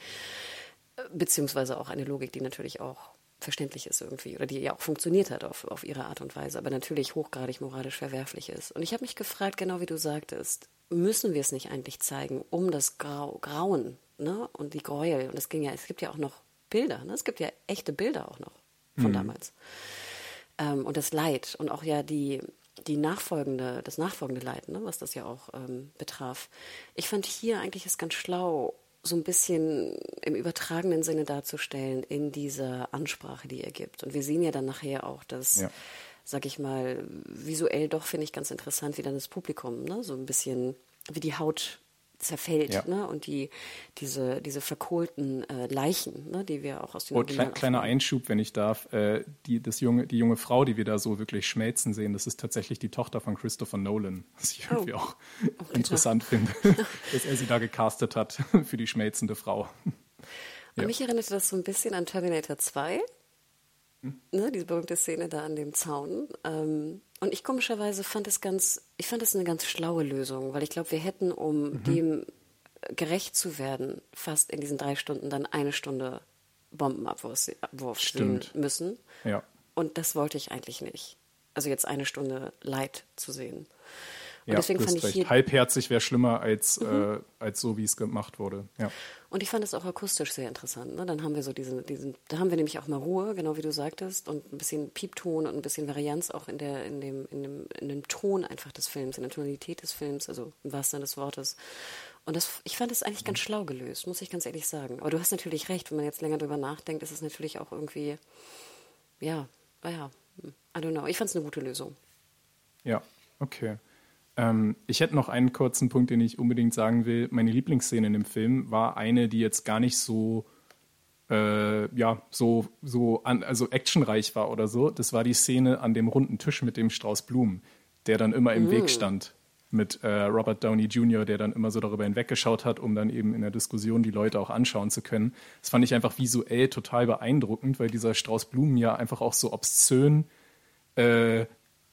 beziehungsweise auch eine Logik, die natürlich auch verständlich ist irgendwie oder die ja auch funktioniert hat auf, auf ihre Art und Weise, aber natürlich hochgradig moralisch verwerflich ist. Und ich habe mich gefragt, genau wie du sagtest, müssen wir es nicht eigentlich zeigen, um das Grau, Grauen ne, und die Gräuel, und es ging ja, es gibt ja auch noch Bilder, ne, es gibt ja echte Bilder auch noch von mhm. damals. Ähm, und das Leid und auch ja die, die nachfolgende, das nachfolgende Leid, ne, was das ja auch ähm, betraf. Ich fand hier eigentlich es ganz schlau, so ein bisschen im übertragenen Sinne darzustellen in dieser Ansprache, die er gibt. Und wir sehen ja dann nachher auch, dass, ja. sag ich mal, visuell doch finde ich ganz interessant, wie dann das Publikum, ne, so ein bisschen wie die Haut zerfällt ja. ne? und die, diese, diese verkohlten äh, Leichen, ne? die wir auch aus den oh, klein, Kleiner Einschub, wenn ich darf. Äh, die, das junge, die junge Frau, die wir da so wirklich schmelzen sehen, das ist tatsächlich die Tochter von Christopher Nolan, was ich irgendwie oh. auch okay, interessant ja. finde, dass er sie da gecastet hat für die schmelzende Frau. Ja. mich erinnerte das so ein bisschen an Terminator 2. Hm? Ne, diese berühmte Szene da an dem Zaun. Ähm, und ich komischerweise fand es ganz, ich fand es eine ganz schlaue Lösung, weil ich glaube, wir hätten, um mhm. dem gerecht zu werden, fast in diesen drei Stunden dann eine Stunde Bombenabwurf sehen müssen. Ja. Und das wollte ich eigentlich nicht. Also jetzt eine Stunde Leid zu sehen. Und ja, deswegen fand ich recht. halbherzig wäre schlimmer als, mhm. äh, als so, wie es gemacht wurde. Ja. Und ich fand es auch akustisch sehr interessant. Ne? Dann haben wir so diesen, diesen, da haben wir nämlich auch mal Ruhe, genau wie du sagtest, und ein bisschen Piepton und ein bisschen Varianz auch in der, in dem, in dem, in dem Ton einfach des Films, in der Tonalität des Films, also im wahrsten Sinne des Wortes. Und das, ich fand es eigentlich ganz schlau gelöst, muss ich ganz ehrlich sagen. Aber du hast natürlich recht, wenn man jetzt länger drüber nachdenkt, ist es natürlich auch irgendwie, ja, naja, I don't know. Ich fand es eine gute Lösung. Ja, okay. Ähm, ich hätte noch einen kurzen Punkt, den ich unbedingt sagen will. Meine Lieblingsszene in dem Film war eine, die jetzt gar nicht so, äh, ja, so, so an, also actionreich war oder so. Das war die Szene an dem runden Tisch mit dem Strauß Blumen, der dann immer im mm. Weg stand mit äh, Robert Downey Jr., der dann immer so darüber hinweggeschaut hat, um dann eben in der Diskussion die Leute auch anschauen zu können. Das fand ich einfach visuell total beeindruckend, weil dieser Strauß Blumen ja einfach auch so obszön äh,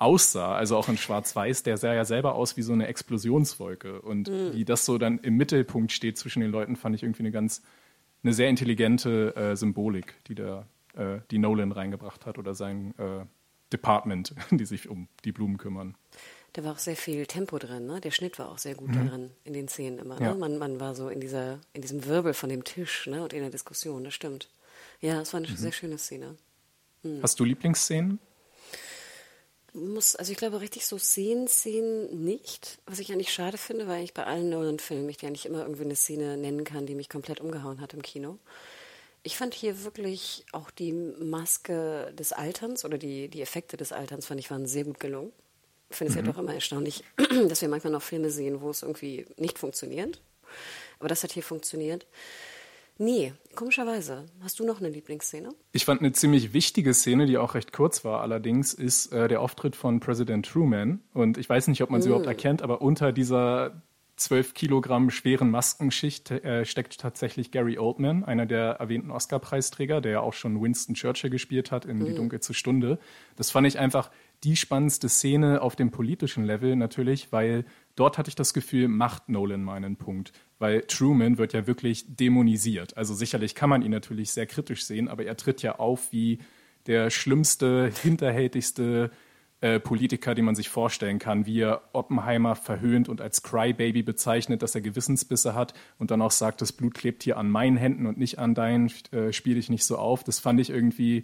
aussah, also auch in Schwarz-Weiß, der sah ja selber aus wie so eine Explosionswolke. Und mhm. wie das so dann im Mittelpunkt steht zwischen den Leuten, fand ich irgendwie eine ganz, eine sehr intelligente äh, Symbolik, die da äh, die Nolan reingebracht hat oder sein äh, Department, die sich um die Blumen kümmern. Da war auch sehr viel Tempo drin, ne? Der Schnitt war auch sehr gut mhm. darin, in den Szenen immer. Ne? Ja. Man, man war so in dieser, in diesem Wirbel von dem Tisch, ne? Und in der Diskussion, das stimmt. Ja, es war eine mhm. sehr schöne Szene. Mhm. Hast du Lieblingsszenen? Muss, also ich glaube, richtig so Szenen, Szenen nicht. Was ich eigentlich schade finde, weil ich bei allen Nolan-Filmen ich ja nicht immer irgendwie eine Szene nennen kann, die mich komplett umgehauen hat im Kino. Ich fand hier wirklich auch die Maske des Alterns oder die, die Effekte des Alterns, fand ich, waren sehr gut gelungen. Ich finde es mhm. ja doch immer erstaunlich, dass wir manchmal noch Filme sehen, wo es irgendwie nicht funktioniert. Aber das hat hier funktioniert. Nee, komischerweise. Hast du noch eine Lieblingsszene? Ich fand eine ziemlich wichtige Szene, die auch recht kurz war allerdings, ist äh, der Auftritt von Präsident Truman. Und ich weiß nicht, ob man sie mm. überhaupt erkennt, aber unter dieser zwölf Kilogramm schweren Maskenschicht äh, steckt tatsächlich Gary Oldman, einer der erwähnten Oscar-Preisträger, der ja auch schon Winston Churchill gespielt hat in mhm. Die dunkelste Stunde. Das fand ich einfach die spannendste Szene auf dem politischen Level natürlich, weil dort hatte ich das Gefühl, macht Nolan meinen Punkt. Weil Truman wird ja wirklich dämonisiert. Also sicherlich kann man ihn natürlich sehr kritisch sehen, aber er tritt ja auf wie der schlimmste, hinterhältigste äh, Politiker, den man sich vorstellen kann, wie er Oppenheimer verhöhnt und als Crybaby bezeichnet, dass er Gewissensbisse hat und dann auch sagt, das Blut klebt hier an meinen Händen und nicht an deinen, äh, spiele ich nicht so auf. Das fand ich irgendwie,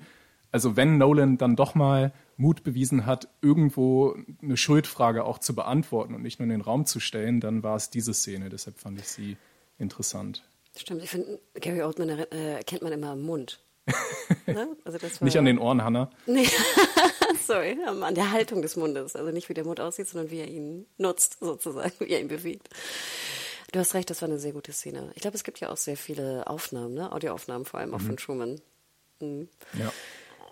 also wenn Nolan dann doch mal Mut bewiesen hat, irgendwo eine Schuldfrage auch zu beantworten und nicht nur in den Raum zu stellen, dann war es diese Szene. Deshalb fand ich sie interessant. Stimmt, ich finde, Gary Oldman äh, kennt man immer am Mund. ne? also war, nicht an den Ohren, Hannah. Nee. Sorry, an der Haltung des Mundes. Also nicht wie der Mund aussieht, sondern wie er ihn nutzt, sozusagen, wie er ihn bewegt. Du hast recht, das war eine sehr gute Szene. Ich glaube, es gibt ja auch sehr viele Aufnahmen, ne? Audioaufnahmen, vor allem auch mhm. von Truman. Mhm. Ja.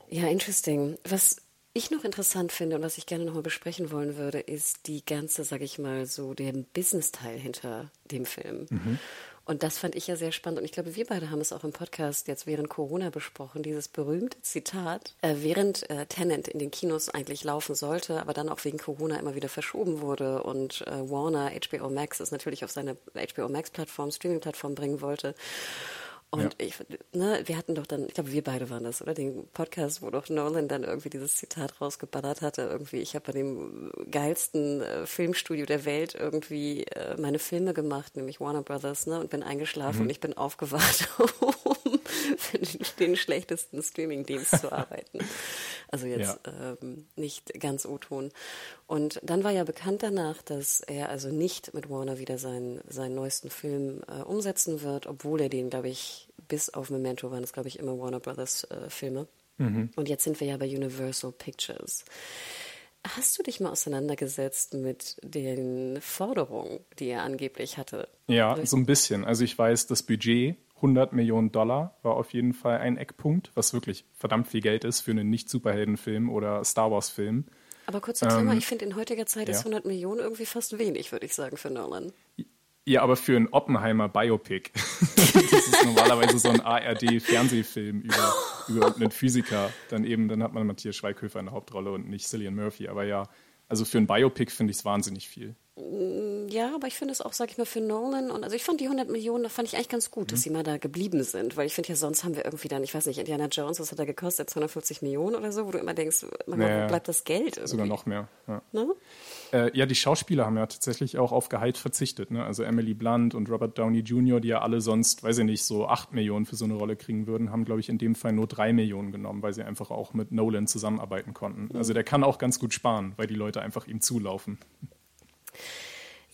Ja, interesting. Was ich noch interessant finde und was ich gerne nochmal besprechen wollen würde, ist die ganze, sag ich mal, so den Business-Teil hinter dem Film. Mhm. Und das fand ich ja sehr spannend. Und ich glaube, wir beide haben es auch im Podcast jetzt während Corona besprochen, dieses berühmte Zitat, äh, während äh, Tenant in den Kinos eigentlich laufen sollte, aber dann auch wegen Corona immer wieder verschoben wurde und äh, Warner HBO Max es natürlich auf seine HBO Max Plattform, Streaming-Plattform bringen wollte. Und ja. ich, ne, wir hatten doch dann, ich glaube, wir beide waren das, oder? Den Podcast, wo doch Nolan dann irgendwie dieses Zitat rausgeballert hatte, irgendwie, ich habe bei dem geilsten äh, Filmstudio der Welt irgendwie äh, meine Filme gemacht, nämlich Warner Brothers, ne, und bin eingeschlafen mhm. und ich bin aufgewacht, um für den schlechtesten Streamingdienst zu arbeiten. Also jetzt ja. ähm, nicht ganz O-Ton. Und dann war ja bekannt danach, dass er also nicht mit Warner wieder seinen, seinen neuesten Film äh, umsetzen wird, obwohl er den, glaube ich, bis auf Memento waren es, glaube ich, immer Warner Brothers äh, Filme. Mhm. Und jetzt sind wir ja bei Universal Pictures. Hast du dich mal auseinandergesetzt mit den Forderungen, die er angeblich hatte? Ja, so ein bisschen. Also ich weiß, das Budget 100 Millionen Dollar war auf jeden Fall ein Eckpunkt, was wirklich verdammt viel Geld ist für einen Nicht-Superhelden-Film oder Star Wars-Film. Aber kurze Klammer, ähm, ich finde, in heutiger Zeit ja. ist 100 Millionen irgendwie fast wenig, würde ich sagen, für Nolan. Ja, aber für ein Oppenheimer Biopic. das ist normalerweise so ein ARD-Fernsehfilm über, über einen Physiker. Dann eben, dann hat man Matthias Schweighöfer in der Hauptrolle und nicht Cillian Murphy. Aber ja, also für ein Biopic finde ich es wahnsinnig viel. Mm, ja, aber ich finde es auch, sag ich mal, für Nolan und also ich fand die 100 Millionen, da fand ich eigentlich ganz gut, mhm. dass sie mal da geblieben sind, weil ich finde ja, sonst haben wir irgendwie dann, ich weiß nicht, Indiana Jones, was hat er gekostet, 250 Millionen oder so, wo du immer denkst, manchmal, naja, bleibt das Geld irgendwie? Sogar noch mehr, ja. Ne? Äh, ja, die Schauspieler haben ja tatsächlich auch auf Gehalt verzichtet, ne? also Emily Blunt und Robert Downey Jr., die ja alle sonst, weiß ich nicht, so 8 Millionen für so eine Rolle kriegen würden, haben, glaube ich, in dem Fall nur 3 Millionen genommen, weil sie einfach auch mit Nolan zusammenarbeiten konnten. Mhm. Also der kann auch ganz gut sparen, weil die Leute einfach ihm zulaufen.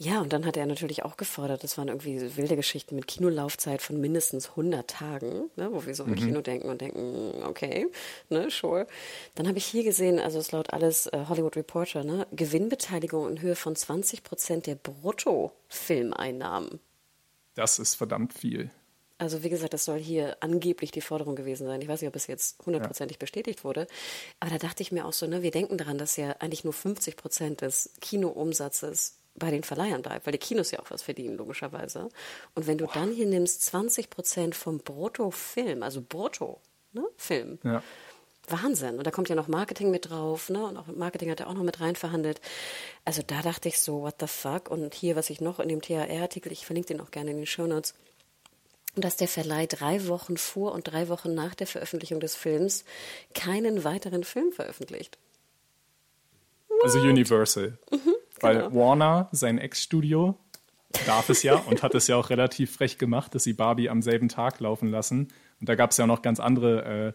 Ja, und dann hat er natürlich auch gefordert, das waren irgendwie wilde Geschichten mit Kinolaufzeit von mindestens 100 Tagen, ne, wo wir so mhm. im Kino denken und denken, okay, ne, sure. Dann habe ich hier gesehen, also es laut alles äh, Hollywood Reporter, ne, Gewinnbeteiligung in Höhe von 20 Prozent der Bruttofilmeinnahmen. Das ist verdammt viel. Also wie gesagt, das soll hier angeblich die Forderung gewesen sein. Ich weiß nicht, ob es jetzt hundertprozentig ja. bestätigt wurde. Aber da dachte ich mir auch so, ne, wir denken daran, dass ja eigentlich nur 50 Prozent des Kinoumsatzes bei den Verleihern bleibt, weil die Kinos ja auch was verdienen, logischerweise. Und wenn du wow. dann hier nimmst 20 Prozent vom Bruttofilm, also Brutto, ne, Film. Ja. Wahnsinn. Und da kommt ja noch Marketing mit drauf, ne? Und auch Marketing hat er auch noch mit rein verhandelt. Also da dachte ich so, what the fuck? Und hier, was ich noch in dem THR-Artikel, ich verlinke den auch gerne in den Show Notes, dass der Verleih drei Wochen vor und drei Wochen nach der Veröffentlichung des Films keinen weiteren Film veröffentlicht. Also Universal. Mhm. Weil genau. Warner, sein Ex-Studio, darf es ja und hat es ja auch relativ frech gemacht, dass sie Barbie am selben Tag laufen lassen. Und da gab es ja noch ganz andere äh,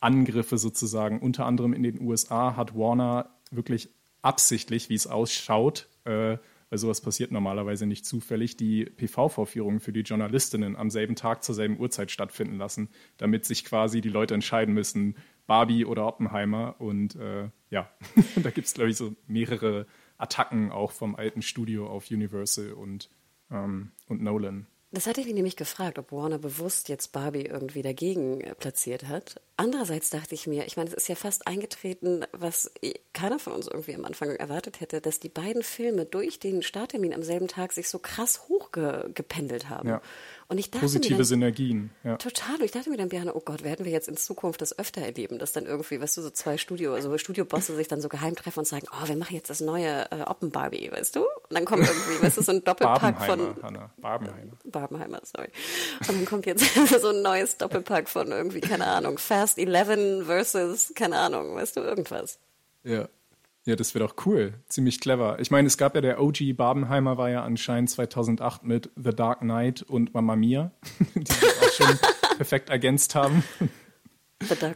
Angriffe sozusagen. Unter anderem in den USA hat Warner wirklich absichtlich, wie es ausschaut, äh, weil sowas passiert normalerweise nicht zufällig, die PV-Vorführungen für die Journalistinnen am selben Tag zur selben Uhrzeit stattfinden lassen, damit sich quasi die Leute entscheiden müssen, Barbie oder Oppenheimer. Und äh, ja, da gibt es, glaube ich, so mehrere Attacken auch vom alten Studio auf Universal und, ähm, und Nolan. Das hatte ich mich nämlich gefragt, ob Warner bewusst jetzt Barbie irgendwie dagegen äh, platziert hat. Andererseits dachte ich mir, ich meine, es ist ja fast eingetreten, was keiner von uns irgendwie am Anfang erwartet hätte, dass die beiden Filme durch den Starttermin am selben Tag sich so krass hochgependelt haben. Ja. Und ich dachte Positive mir dann, Synergien. Ja. Total. Und ich dachte mir dann, Björn, oh Gott, werden wir jetzt in Zukunft das öfter erleben, dass dann irgendwie, weißt du, so zwei Studio, also Studiobosse sich dann so geheim treffen und sagen, oh, wir machen jetzt das neue äh, Oppen-Barbie, weißt du? Und dann kommt irgendwie, weißt du, so ein Doppelpack von... Hanna. Barbenheimer. Barbenheimer, sorry. Und dann kommt jetzt so ein neues Doppelpack von irgendwie, keine Ahnung, Fast 11 versus, keine Ahnung, weißt du, irgendwas. Ja. Ja, das wäre doch cool. Ziemlich clever. Ich meine, es gab ja der OG Barbenheimer war ja anscheinend 2008 mit The Dark Knight und Mamma Mia, die sich auch schon perfekt ergänzt haben.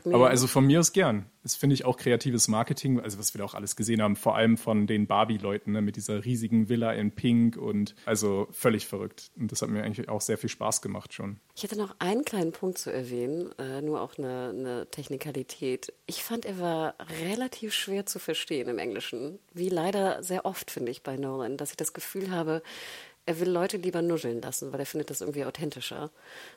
Aber also von mir aus gern. Das finde ich auch kreatives Marketing, also was wir da auch alles gesehen haben, vor allem von den Barbie-Leuten ne, mit dieser riesigen Villa in Pink und also völlig verrückt. Und das hat mir eigentlich auch sehr viel Spaß gemacht schon. Ich hätte noch einen kleinen Punkt zu erwähnen, äh, nur auch eine, eine Technikalität. Ich fand, er war relativ schwer zu verstehen im Englischen. Wie leider sehr oft, finde ich, bei Nolan, dass ich das Gefühl habe, er will Leute lieber nuscheln lassen, weil er findet das irgendwie authentischer.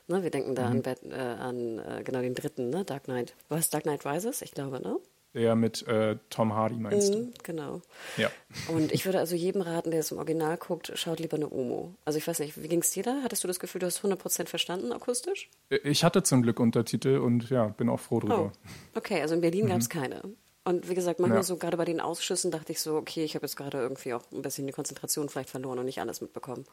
Ne, wir denken da Mhm. an, Bat, äh, an äh, genau den dritten, ne? Dark Knight. War es Dark Knight Rises? Ich glaube, ne? Der mit äh, Tom Hardy meinst Mhm, genau. du? Ja. Und ich würde also jedem raten, der es im Original guckt, schaut lieber eine Omo. Also ich weiß nicht, wie ging es dir da? Hattest du das Gefühl, du hast 100% verstanden akustisch? Ich hatte zum Glück Untertitel und ja, bin auch froh Oh, drüber. okay, also in Berlin gab es keine. Und wie gesagt, manchmal Ja. so gerade bei den Ausschüssen dachte ich so, okay, ich habe jetzt gerade irgendwie auch ein bisschen die Konzentration vielleicht verloren und nicht alles mitbekommen.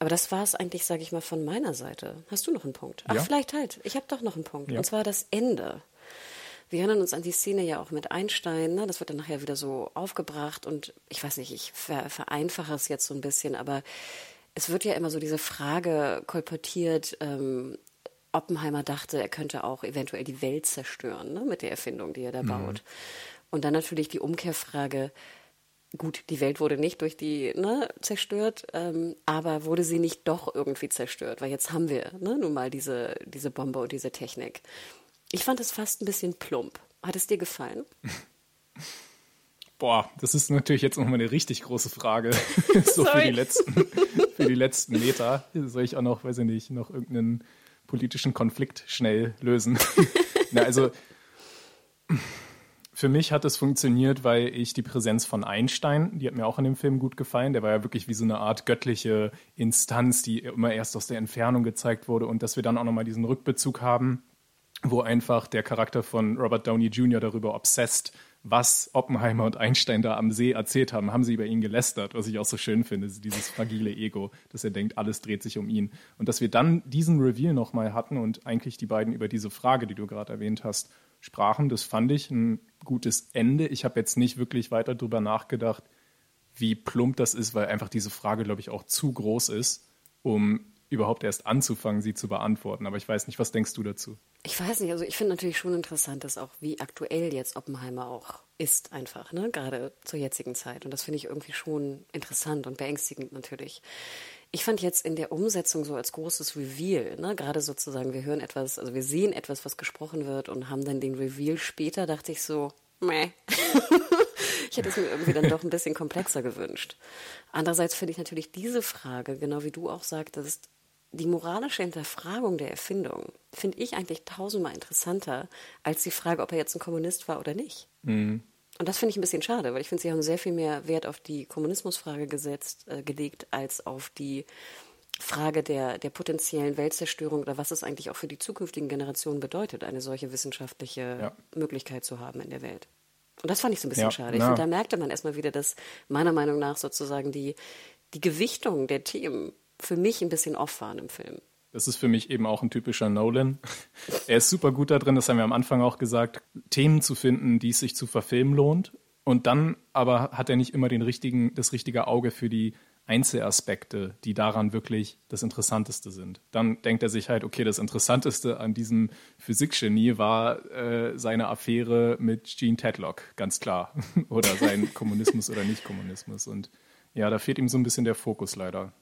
Aber das war es eigentlich, sage ich mal, von meiner Seite. Hast du noch einen Punkt? Ach, Ja. vielleicht halt. Ich habe doch noch einen Punkt. Ja. Und zwar das Ende. Wir erinnern uns an die Szene ja auch mit Einstein. Ne? Das wird dann nachher wieder so aufgebracht. Und ich weiß nicht, ich ver vereinfache es jetzt so ein bisschen, aber es wird ja immer so diese Frage kolportiert, ähm, Oppenheimer dachte, er könnte auch eventuell die Welt zerstören ne? mit der Erfindung, die er da baut. Und dann natürlich die Umkehrfrage, gut, die Welt wurde nicht durch die ne, zerstört, ähm, aber wurde sie nicht doch irgendwie zerstört? Weil jetzt haben wir ne, nun mal diese, diese Bombe und diese Technik. Ich fand es fast ein bisschen plump. Hat es dir gefallen? Boah, das ist natürlich jetzt nochmal eine richtig große Frage. so für die letzten, für die letzten Meter. Soll ich auch noch, weiß ich nicht, noch irgendeinen politischen Konflikt schnell lösen? Na, also für mich hat es funktioniert, weil ich die Präsenz von Einstein, die hat mir auch in dem Film gut gefallen. Der war ja wirklich wie so eine Art göttliche Instanz, die immer erst aus der Entfernung gezeigt wurde und dass wir dann auch nochmal diesen Rückbezug haben, wo einfach der Charakter von Robert Downey Jr. darüber obsessed, was Oppenheimer und Einstein da am See erzählt haben, haben sie über ihn gelästert, was ich auch so schön finde, dieses fragile Ego, dass er denkt, alles dreht sich um ihn. Und dass wir dann diesen Reveal nochmal hatten und eigentlich die beiden über diese Frage, die du gerade erwähnt hast, sprachen, das fand ich ein gutes Ende. Ich habe jetzt nicht wirklich weiter drüber nachgedacht, wie plump das ist, weil einfach diese Frage, glaube ich, auch zu groß ist, um überhaupt erst anzufangen, sie zu beantworten. Aber ich weiß nicht, was denkst du dazu? Ich weiß nicht, also ich finde natürlich schon interessant, dass auch wie aktuell jetzt Oppenheimer auch ist einfach, ne, gerade zur jetzigen Zeit. Und das finde ich irgendwie schon interessant und beängstigend natürlich. Ich fand jetzt in der Umsetzung so als großes Reveal, ne, gerade sozusagen, wir hören etwas, also wir sehen etwas, was gesprochen wird und haben dann den Reveal später, dachte ich so, meh. ich hätte es mir irgendwie dann doch ein bisschen komplexer gewünscht. Andererseits finde ich natürlich diese Frage, genau wie du auch sagtest, die moralische Hinterfragung der Erfindung finde ich eigentlich tausendmal interessanter als die Frage, ob er jetzt ein Kommunist war oder nicht. Und das finde ich ein bisschen schade, weil ich finde, sie haben sehr viel mehr Wert auf die Kommunismusfrage gesetzt, äh, gelegt, als auf die Frage der, der potenziellen Weltzerstörung oder was es eigentlich auch für die zukünftigen Generationen bedeutet, eine solche wissenschaftliche Ja. Möglichkeit zu haben in der Welt. Und das fand ich so ein bisschen Ja, schade. Ich finde, da merkte man erstmal wieder, dass meiner Meinung nach sozusagen die, die Gewichtung der Themen für mich ein bisschen off waren im Film. Das ist für mich eben auch ein typischer Nolan. Er ist super gut da drin, das haben wir am Anfang auch gesagt, Themen zu finden, die es sich zu verfilmen lohnt. Und dann aber hat er nicht immer den richtigen, das richtige Auge für die Einzelaspekte, die daran wirklich das Interessanteste sind. Dann denkt er sich halt, okay, das Interessanteste an diesem Physikgenie war äh, seine Affäre mit Gene Tedlock, ganz klar. oder sein Kommunismus oder Nicht-Kommunismus. Und ja, da fehlt ihm so ein bisschen der Fokus leider.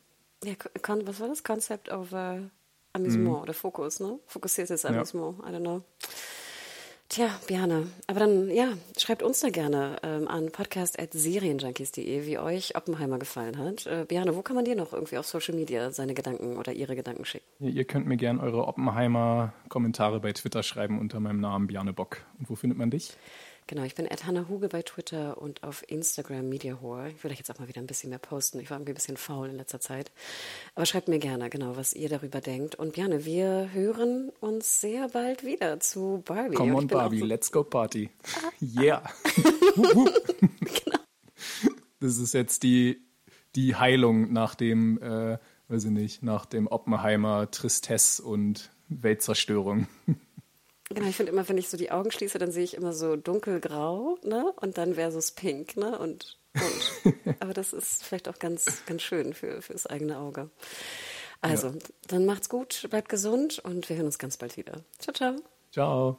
Ja, kon, was war das? Concept of äh, Amusement oder Fokus, ne? Fokussiertes Amusement, I don't know. Tja, Biane, aber dann, ja, schreibt uns da gerne ähm, an podcast.serienjunkies.de, wie euch Oppenheimer gefallen hat. Äh, Biane, wo kann man dir noch irgendwie auf Social Media seine Gedanken oder ihre Gedanken schicken? Ja, ihr könnt mir gerne eure Oppenheimer-Kommentare bei Twitter schreiben unter meinem Namen Biane Bock. Und wo findet man dich? Genau, ich bin Hannah Huge bei Twitter und auf Instagram MediaHore. Ich würde jetzt auch mal wieder ein bisschen mehr posten. Ich war irgendwie ein bisschen faul in letzter Zeit. Aber schreibt mir gerne, genau, was ihr darüber denkt. Und Björn, wir hören uns sehr bald wieder zu Barbie. Come on, Barbie, so let's go Party. Ah. Yeah. genau. Das ist jetzt die, die Heilung nach dem, äh, weiß ich nicht, nach dem Oppenheimer Tristesse und Weltzerstörung. Genau, ich finde immer, wenn ich so die Augen schließe, dann sehe ich immer so dunkelgrau, ne? Und dann versus pink, ne? Und, und. Aber das ist vielleicht auch ganz, ganz schön für, fürs eigene Auge. Also, ja. dann macht's gut, bleibt gesund und wir hören uns ganz bald wieder. Ciao, ciao. Ciao.